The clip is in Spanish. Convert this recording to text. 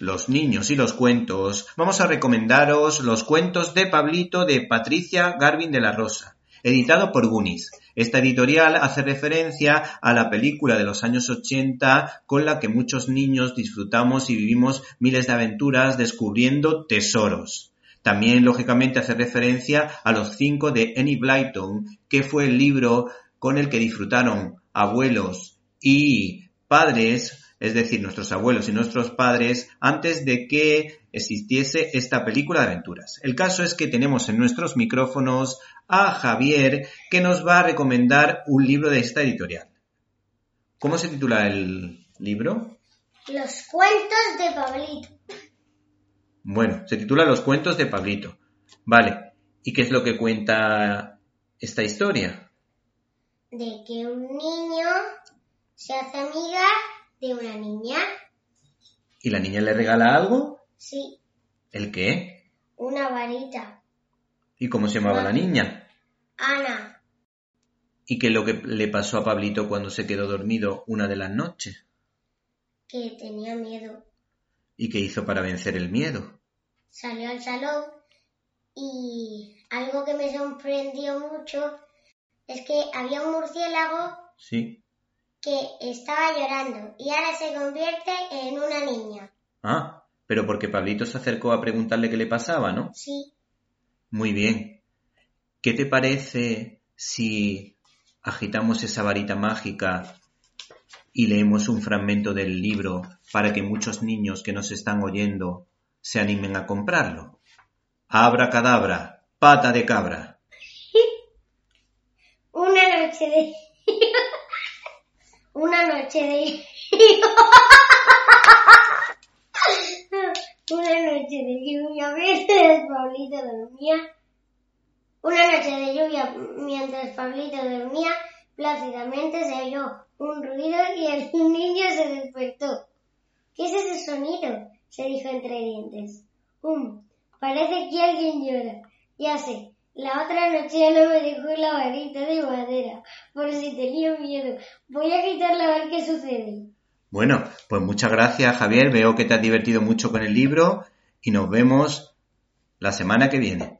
Los niños y los cuentos, vamos a recomendaros los cuentos de Pablito de Patricia Garvin de la Rosa, editado por Gunis. Esta editorial hace referencia a la película de los años 80 con la que muchos niños disfrutamos y vivimos miles de aventuras descubriendo tesoros. También, lógicamente, hace referencia a los cinco de Annie Blyton, que fue el libro con el que disfrutaron abuelos y padres es decir, nuestros abuelos y nuestros padres, antes de que existiese esta película de aventuras. El caso es que tenemos en nuestros micrófonos a Javier, que nos va a recomendar un libro de esta editorial. ¿Cómo se titula el libro? Los cuentos de Pablito. Bueno, se titula Los cuentos de Pablito. Vale. ¿Y qué es lo que cuenta esta historia? De que un niño se hace amiga de una niña. ¿Y la niña le regala algo? Sí, ¿El qué? una varita. ¿Y cómo se llamaba la niña? Ana, ¿Y qué es lo que le pasó a Pablito cuando se quedó dormido una de las noches? que tenía miedo, ¿Y qué hizo para vencer el miedo? salió al salón y algo que me sorprendió mucho es que había un murciélago Sí. Que estaba llorando y ahora se convierte en una niña. Ah, pero porque Pablito se acercó a preguntarle qué le pasaba, ¿no? Sí, Muy bien. ¿Qué te parece si agitamos esa varita mágica y leemos un fragmento del libro para que muchos niños que nos están oyendo se animen a comprarlo? Abra cadabra, pata de cabra. una noche de... una noche de... una noche de lluvia mientras Pablito dormía. Una noche de lluvia mientras Pablito dormía, plácidamente se oyó un ruido y el niño se despertó. ¿Qué es ese sonido? se dijo entre dientes. Um, parece que alguien llora. Ya sé, la otra noche no me dejó la varita de madera, por si tenía miedo. Voy a quitarla a ver qué sucede. Bueno, pues muchas gracias Javier, veo que te has divertido mucho con el libro y nos vemos la semana que viene.